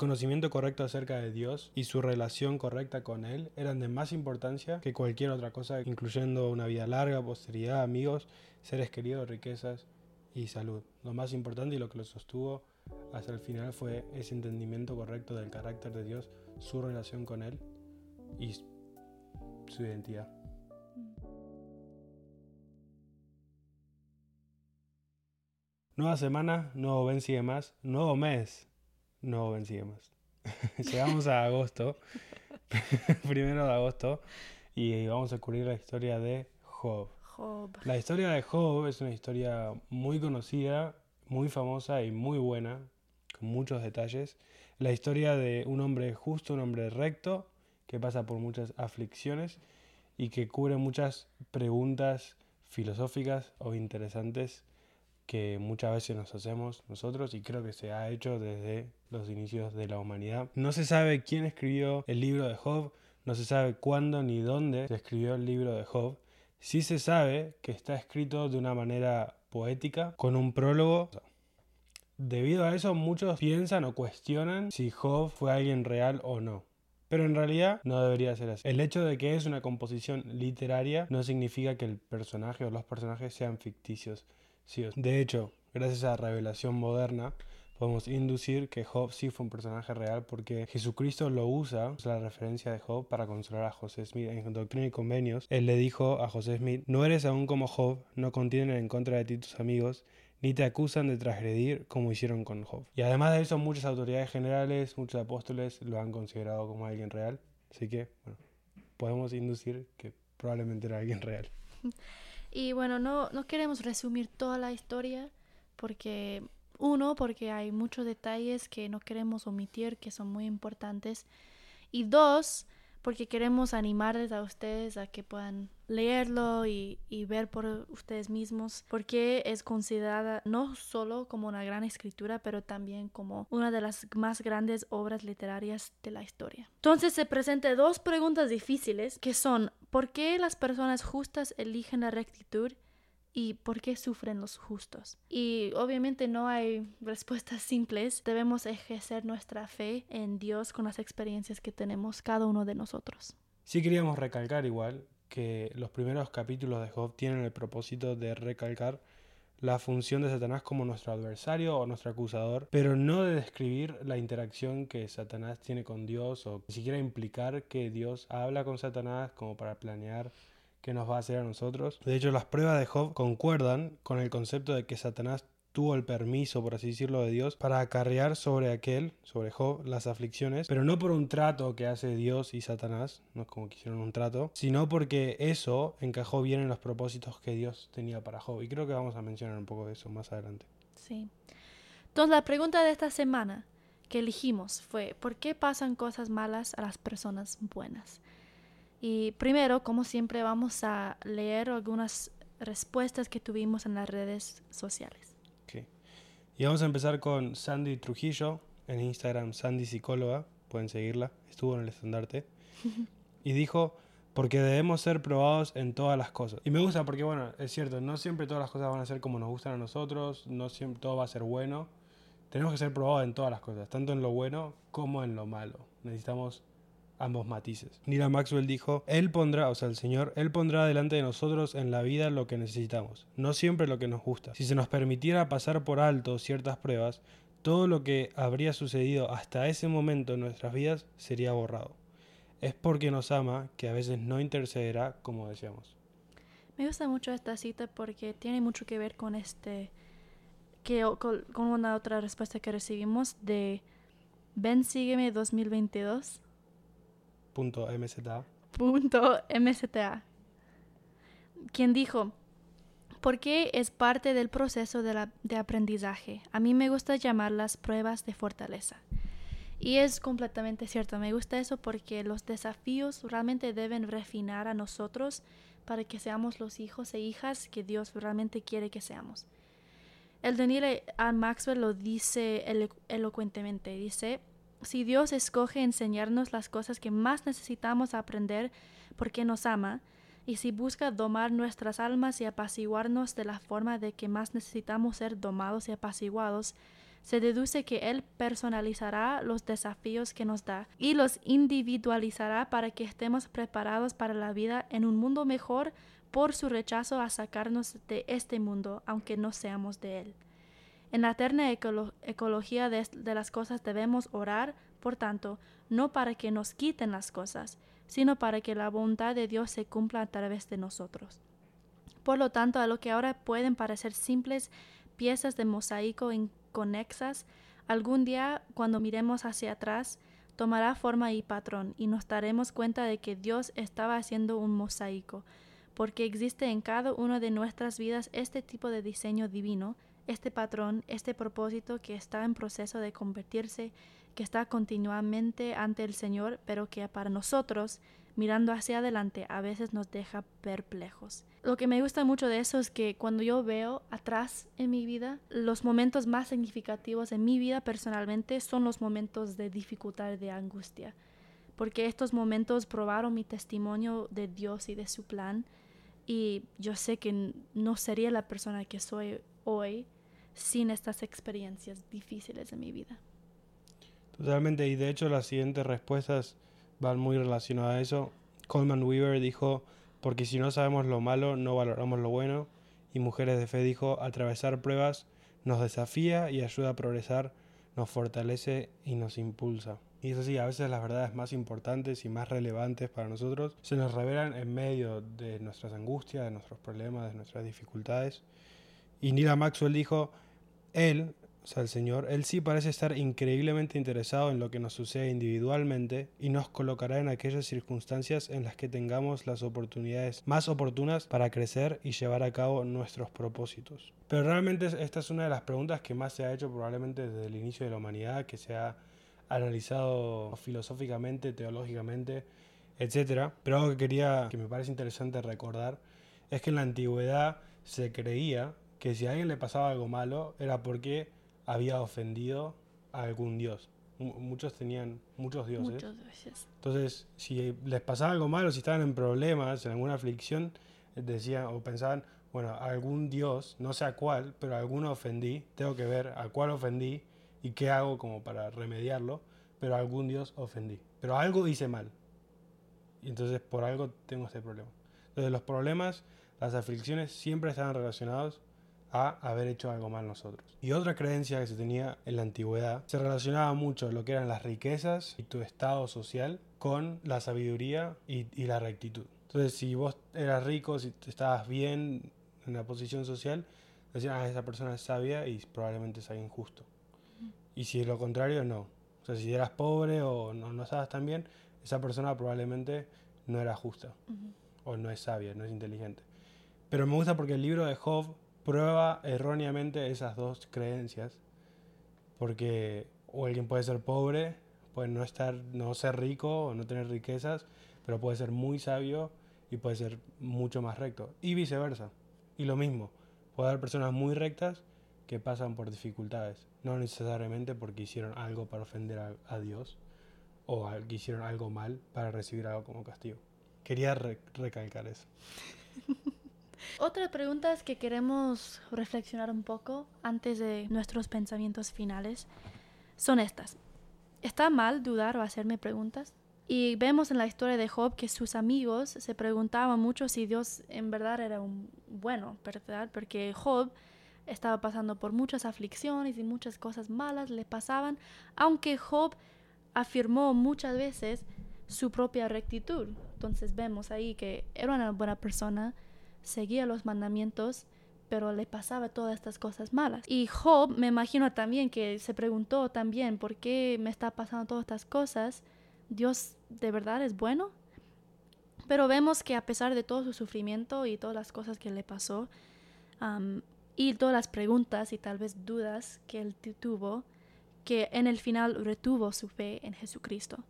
conocimiento correcto acerca de Dios y su relación correcta con Él eran de más importancia que cualquier otra cosa, incluyendo una vida larga, posteridad, amigos, seres queridos, riquezas y salud. Lo más importante y lo que lo sostuvo hasta el final fue ese entendimiento correcto del carácter de Dios, su relación con Él y su identidad. Nueva semana, nuevo Ben sigue más, nuevo mes, sigue más. Llegamos a agosto, primero de agosto, y vamos a cubrir la historia de Job. Job. La historia de Job es una historia muy conocida, muy famosa y muy buena, con muchos detalles. La historia de un hombre justo, un hombre recto, que pasa por muchas aflicciones y que cubre muchas preguntas filosóficas o interesantes que muchas veces nos hacemos nosotros y creo que se ha hecho desde los inicios de la humanidad. No se sabe quién escribió el libro de Job, no se sabe cuándo ni dónde se escribió el libro de Job. Sí se sabe que está escrito de una manera poética, con un prólogo. Debido a eso muchos piensan o cuestionan si Job fue alguien real o no. Pero en realidad no debería ser así. El hecho de que es una composición literaria no significa que el personaje o los personajes sean ficticios. De hecho, gracias a la revelación moderna, podemos inducir que Job sí fue un personaje real porque Jesucristo lo usa, usa la referencia de Job para consolar a José Smith. En Doctrina y Convenios, él le dijo a José Smith, no eres aún como Job, no contienen en contra de ti tus amigos, ni te acusan de transgredir como hicieron con Job. Y además de eso, muchas autoridades generales, muchos apóstoles lo han considerado como alguien real. Así que, bueno, podemos inducir que probablemente era alguien real. Y bueno, no, no queremos resumir toda la historia porque, uno, porque hay muchos detalles que no queremos omitir que son muy importantes. Y dos, porque queremos animarles a ustedes a que puedan leerlo y, ver por ustedes mismos, porque es considerada no solo como una gran escritura, pero también como una de las más grandes obras literarias de la historia. Entonces se presentan dos preguntas difíciles que son, ¿por qué las personas justas eligen la rectitud? Y por qué sufren los justos. Y obviamente no hay respuestas simples, debemos ejercer nuestra fe en Dios con las experiencias que tenemos cada uno de nosotros. Sí queríamos recalcar igual que los primeros capítulos de Job tienen el propósito de recalcar la función de Satanás como nuestro adversario o nuestro acusador, pero no de describir la interacción que Satanás tiene con Dios o ni siquiera implicar que Dios habla con Satanás como para planear que nos va a hacer a nosotros. De hecho, las pruebas de Job concuerdan con el concepto de que Satanás tuvo el permiso, por así decirlo, de Dios para acarrear sobre aquel, sobre Job, las aflicciones, pero no por un trato que hace Dios y Satanás, no es como que hicieron un trato, sino porque eso encajó bien en los propósitos que Dios tenía para Job. Y creo que vamos a mencionar un poco de eso más adelante. Sí. Entonces, la pregunta de esta semana que elegimos fue, ¿por qué pasan cosas malas a las personas buenas? Y primero, como siempre, vamos a leer algunas respuestas que tuvimos en las redes sociales. Okay. Y vamos a empezar con Sandy Trujillo, en Instagram Sandy Psicóloga, pueden seguirla, estuvo en el estandarte, y dijo, porque debemos ser probados en todas las cosas. Y me gusta porque, bueno, es cierto, no siempre todas las cosas van a ser como nos gustan a nosotros, no siempre todo va a ser bueno. Tenemos que ser probados en todas las cosas, tanto en lo bueno como en lo malo. Necesitamos ambos matices. Nila Maxwell dijo, Él pondrá, o sea, el Señor, Él pondrá delante de nosotros en la vida lo que necesitamos, no siempre lo que nos gusta. Si se nos permitiera pasar por alto ciertas pruebas, todo lo que habría sucedido hasta ese momento en nuestras vidas sería borrado. Es porque nos ama que a veces no intercederá como deseamos. Me gusta mucho esta cita porque tiene mucho que ver con este, que, con, una otra respuesta que recibimos de Ven, sígueme 2022 Punto MZA. Punto. Quien dijo, porque es parte del proceso de, la, de aprendizaje. A mí me gusta llamarlas pruebas de fortaleza. Y es completamente cierto, me gusta eso porque los desafíos realmente deben refinar a nosotros para que seamos los hijos e hijas que Dios realmente quiere que seamos. El Daniel A. Maxwell lo dice elocuentemente, dice, si Dios escoge enseñarnos las cosas que más necesitamos aprender porque nos ama, y si busca domar nuestras almas y apaciguarnos de la forma de que más necesitamos ser domados y apaciguados, se deduce que Él personalizará los desafíos que nos da y los individualizará para que estemos preparados para la vida en un mundo mejor por su rechazo a sacarnos de este mundo, aunque no seamos de Él. En la eterna ecología de, de las cosas debemos orar, por tanto, no para que nos quiten las cosas, sino para que la voluntad de Dios se cumpla a través de nosotros. Por lo tanto, a lo que ahora pueden parecer simples piezas de mosaico inconexas, algún día, cuando miremos hacia atrás, tomará forma y patrón, y nos daremos cuenta de que Dios estaba haciendo un mosaico, porque existe en cada una de nuestras vidas este tipo de diseño divino, este patrón, este propósito que está en proceso de convertirse, que está continuamente ante el Señor, pero que para nosotros, mirando hacia adelante, a veces nos deja perplejos. Lo que me gusta mucho de eso es que cuando yo veo atrás en mi vida, los momentos más significativos en mi vida personalmente son los momentos de dificultad, de angustia, porque estos momentos probaron mi testimonio de Dios y de su plan, y yo sé que no sería la persona que soy hoy sin estas experiencias difíciles en mi vida. Totalmente, y de hecho las siguientes respuestas van muy relacionadas a eso. Coleman Weaver dijo, porque si no sabemos lo malo, no valoramos lo bueno. Y Mujeres de Fe dijo, atravesar pruebas nos desafía y ayuda a progresar, nos fortalece y nos impulsa. Y eso sí, a veces las verdades más importantes y más relevantes para nosotros se nos revelan en medio de nuestras angustias, de nuestros problemas, de nuestras dificultades. Y Nila Maxwell dijo, él, o sea, el Señor, Él sí parece estar increíblemente interesado en lo que nos sucede individualmente y nos colocará en aquellas circunstancias en las que tengamos las oportunidades más oportunas para crecer y llevar a cabo nuestros propósitos. Pero realmente esta es una de las preguntas que más se ha hecho probablemente desde el inicio de la humanidad, que se ha analizado filosóficamente, teológicamente, etc. Pero algo que quería, que me parece interesante recordar, es que en la antigüedad se creía que si a alguien le pasaba algo malo era porque había ofendido a algún dios. muchos tenían muchos dioses. Entonces, si les pasaba algo malo, si estaban en problemas, en alguna aflicción, decían o pensaban, bueno, algún dios, no sé a cuál, pero a alguno ofendí, tengo que ver a cuál ofendí y qué hago como para remediarlo, pero a algún dios ofendí. Pero algo hice mal. Y entonces por algo tengo este problema. Entonces los problemas, las aflicciones siempre estaban relacionados a haber hecho algo mal nosotros. Y otra creencia que se tenía en la antigüedad se relacionaba mucho lo que eran las riquezas y tu estado social con la sabiduría y, la rectitud. Entonces, si vos eras rico, si estabas bien en la posición social, decían, ah, esa persona es sabia y probablemente sea injusto. Y si es lo contrario, no. O sea, si eras pobre o no, no estabas tan bien, esa persona probablemente no era justa. O no es sabia, no es inteligente. Pero me gusta porque el libro de Job prueba erróneamente esas dos creencias, porque o alguien puede ser pobre, puede no estar, no ser rico o no tener riquezas, pero puede ser muy sabio y puede ser mucho más recto, y viceversa. Y lo mismo, puede haber personas muy rectas que pasan por dificultades, no necesariamente porque hicieron algo para ofender a, Dios o que hicieron algo mal para recibir algo como castigo. Quería recalcar eso. Otras preguntas que queremos reflexionar un poco antes de nuestros pensamientos finales son estas. ¿Está mal dudar o hacerme preguntas? Y vemos en la historia de Job que sus amigos se preguntaban mucho si Dios en verdad era un bueno. Porque Job estaba pasando por muchas aflicciones y muchas cosas malas le pasaban, aunque Job afirmó muchas veces su propia rectitud. Entonces vemos ahí que era una buena persona, seguía los mandamientos, pero le pasaba todas estas cosas malas. Y Job, me imagino también que se preguntó también, ¿por qué me está pasando todas estas cosas? ¿Dios de verdad es bueno? Pero vemos que a pesar de todo su sufrimiento y todas las cosas que le pasó, y todas las preguntas y tal vez dudas que él tuvo, que en el final retuvo su fe en Jesucristo.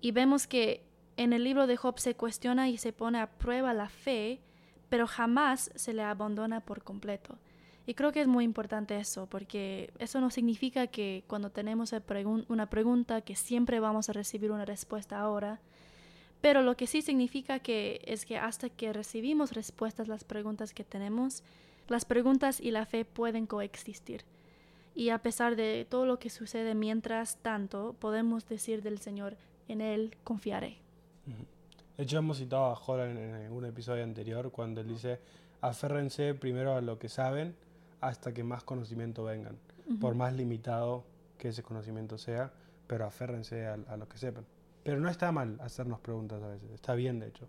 Y vemos que en el libro de Job se cuestiona y se pone a prueba la fe pero jamás se le abandona por completo. Y creo que es muy importante eso, porque eso no significa que cuando tenemos una pregunta que siempre vamos a recibir una respuesta ahora, pero lo que sí significa que es que hasta que recibimos respuestas las preguntas que tenemos, las preguntas y la fe pueden coexistir. Y a pesar de todo lo que sucede mientras tanto, podemos decir del Señor, en Él confiaré. De hecho, hemos citado a Joran en un episodio anterior cuando él dice, aférrense primero a lo que saben hasta que más conocimiento vengan, por más limitado que ese conocimiento sea, pero aférrense a, a lo que sepan. Pero no está mal hacernos preguntas a veces, está bien de hecho,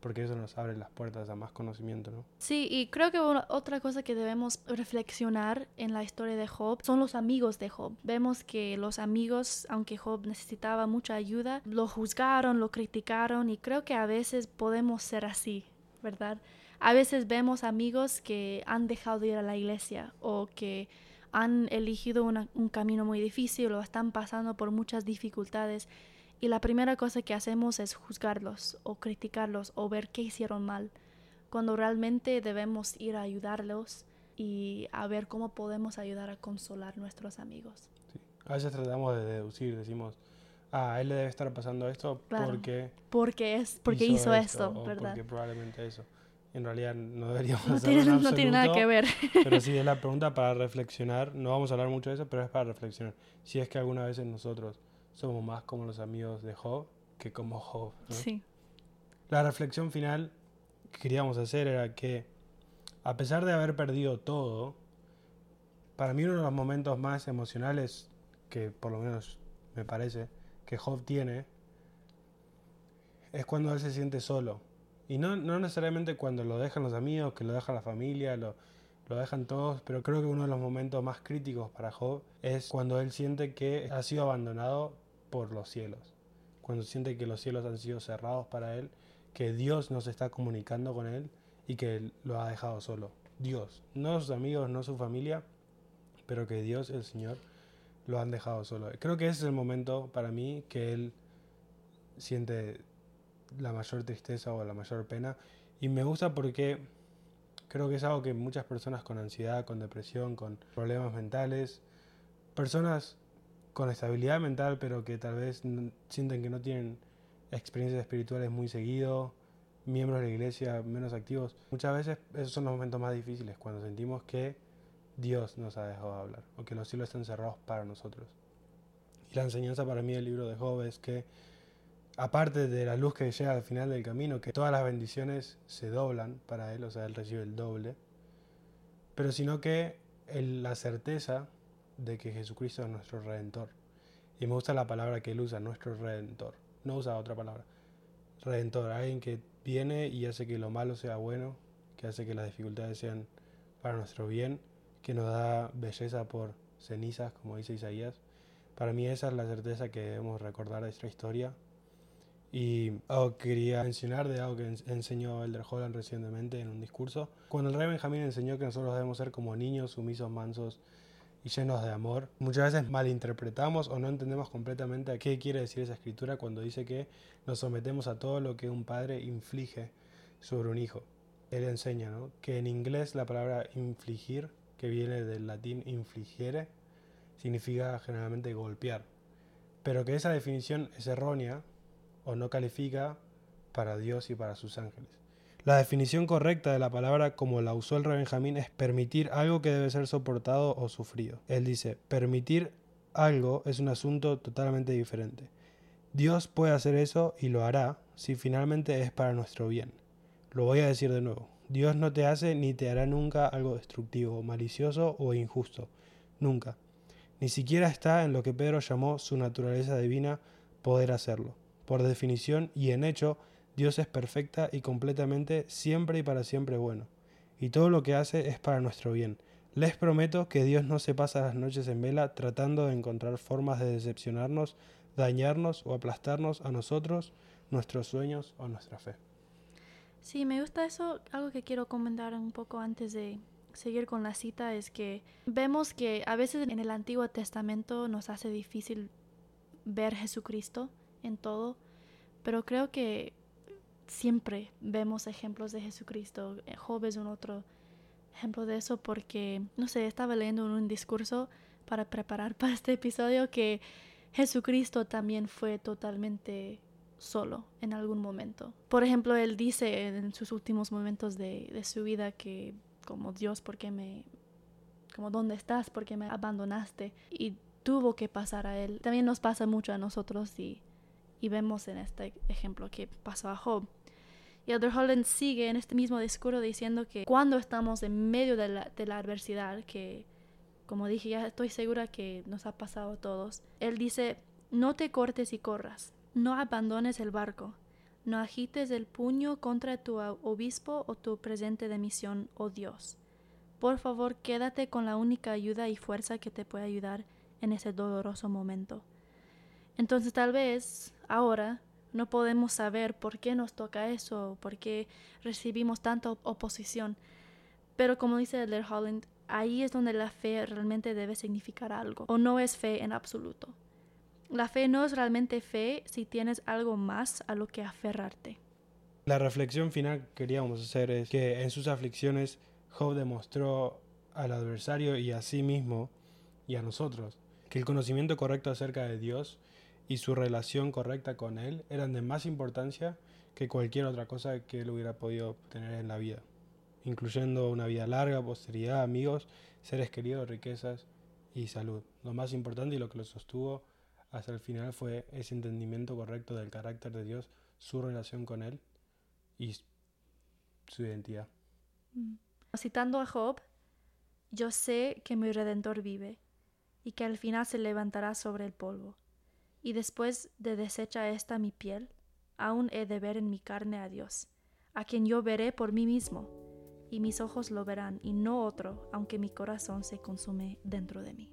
porque eso nos abre las puertas a más conocimiento, ¿no? Sí, y creo que otra cosa que debemos reflexionar en la historia de Job son los amigos de Job. Vemos que los amigos, aunque Job necesitaba mucha ayuda, lo juzgaron, lo criticaron y creo que a veces podemos ser así, ¿verdad? A veces vemos amigos que han dejado de ir a la iglesia o que han elegido un camino muy difícil o están pasando por muchas dificultades y la primera cosa que hacemos es juzgarlos o criticarlos o ver qué hicieron mal, cuando realmente debemos ir a ayudarlos y a ver cómo podemos ayudar a consolar a nuestros amigos. A veces tratamos de deducir, decimos, ah, a él le debe estar pasando esto porque... Porque, es, porque hizo, esto, ¿verdad? Porque probablemente eso. En realidad no deberíamos no tiene, no tiene nada que ver. pero sí es la pregunta para reflexionar. No vamos a hablar mucho de eso, pero es para reflexionar. Si es que alguna vez en nosotros somos más como los amigos de Job que como Job. Sí. La reflexión final que queríamos hacer era que, a pesar de haber perdido todo, para mí uno de los momentos más emocionales que por lo menos me parece que Job tiene es cuando él se siente solo. Y no, no necesariamente cuando lo dejan los amigos, que lo deja la familia, lo, lo dejan todos, pero creo que uno de los momentos más críticos para Job es cuando él siente que ha sido abandonado por los cielos, cuando siente que los cielos han sido cerrados para él, que Dios no se está comunicando con él y que lo ha dejado solo. Dios, no sus amigos, no su familia, pero que Dios, el Señor, lo han dejado solo. Creo que ese es el momento para mí que él siente la mayor tristeza o la mayor pena. Y me gusta porque creo que es algo que muchas personas con ansiedad, con depresión, con problemas mentales, personas con estabilidad mental, pero que tal vez sienten que no tienen experiencias espirituales muy seguido, miembros de la iglesia menos activos. Muchas veces esos son los momentos más difíciles, cuando sentimos que Dios nos ha dejado hablar, o que los cielos están cerrados para nosotros. Y la enseñanza para mí del libro de Job es que, aparte de la luz que llega al final del camino, que todas las bendiciones se doblan para él, o sea, él recibe el doble, pero sino que la certeza de que Jesucristo es nuestro redentor. Y me gusta la palabra que él usa, nuestro redentor. No usa otra palabra. Redentor, alguien que viene y hace que lo malo sea bueno, que hace que las dificultades sean para nuestro bien, que nos da belleza por cenizas, como dice Isaías. Para mí esa es la certeza que debemos recordar de esta historia. Y algo que quería mencionar de algo que enseñó Elder Holland recientemente en un discurso. Cuando el rey Benjamín enseñó que nosotros debemos ser como niños, sumisos, mansos, y llenos de amor. Muchas veces malinterpretamos o no entendemos completamente a qué quiere decir esa escritura cuando dice que nos sometemos a todo lo que un padre inflige sobre un hijo. Él enseña ¿no? que en inglés la palabra infligir, que viene del latín infligere, significa generalmente golpear, pero que esa definición es errónea o no califica para Dios y para sus ángeles. La definición correcta de la palabra como la usó el rey Benjamín es permitir algo que debe ser soportado o sufrido. Él dice, permitir algo es un asunto totalmente diferente. Dios puede hacer eso y lo hará si finalmente es para nuestro bien. Lo voy a decir de nuevo. Dios no te hace ni te hará nunca algo destructivo, malicioso o injusto. Nunca. Ni siquiera está en lo que Pedro llamó su naturaleza divina poder hacerlo. Por definición y en hecho, Dios es perfecta y completamente siempre y para siempre bueno, y todo lo que hace es para nuestro bien. Les prometo que Dios no se pasa las noches en vela tratando de encontrar formas de decepcionarnos, dañarnos o aplastarnos a nosotros, nuestros sueños o nuestra fe. Sí, me gusta eso. Algo que quiero comentar un poco antes de seguir con la cita es que vemos que a veces en el Antiguo Testamento nos hace difícil ver Jesucristo en todo, pero creo que siempre vemos ejemplos de Jesucristo. Eh, Job es un otro ejemplo de eso porque, no sé, estaba leyendo en un discurso para preparar para este episodio que Jesucristo también fue totalmente solo en algún momento. Por ejemplo, él dice en sus últimos momentos de, de su vida que como Dios, ¿por qué me, como, ¿dónde estás? ¿Por qué me abandonaste? Y tuvo que pasar a él. También nos pasa mucho a nosotros y, y vemos en este ejemplo que pasó a Job. Y Elder Holland sigue en este mismo discurso diciendo que cuando estamos en medio de la, adversidad, que como dije, ya estoy segura que nos ha pasado a todos, él dice, no te cortes y corras, no abandones el barco, no agites el puño contra tu obispo o tu presente de misión, oh Dios. Por favor, quédate con la única ayuda y fuerza que te puede ayudar en ese doloroso momento. Entonces tal vez ahora no podemos saber por qué nos toca eso, por qué recibimos tanta oposición. Pero como dice Elder Holland, ahí es donde la fe realmente debe significar algo, o no es fe en absoluto. La fe no es realmente fe si tienes algo más a lo que aferrarte. La reflexión final que queríamos hacer es que en sus aflicciones Job demostró al adversario y a sí mismo y a nosotros que el conocimiento correcto acerca de Dios y su relación correcta con Él eran de más importancia que cualquier otra cosa que Él hubiera podido tener en la vida, incluyendo una vida larga, posteridad, amigos, seres queridos, riquezas y salud. Lo más importante y lo que lo sostuvo hasta el final fue ese entendimiento correcto del carácter de Dios, su relación con Él y su identidad. Mm. Citando a Job, yo sé que mi redentor vive y que al final se levantará sobre el polvo. Y después de deshecha esta mi piel, aún he de ver en mi carne a Dios, a quien yo veré por mí mismo, y mis ojos lo verán, y no otro, aunque mi corazón se consume dentro de mí.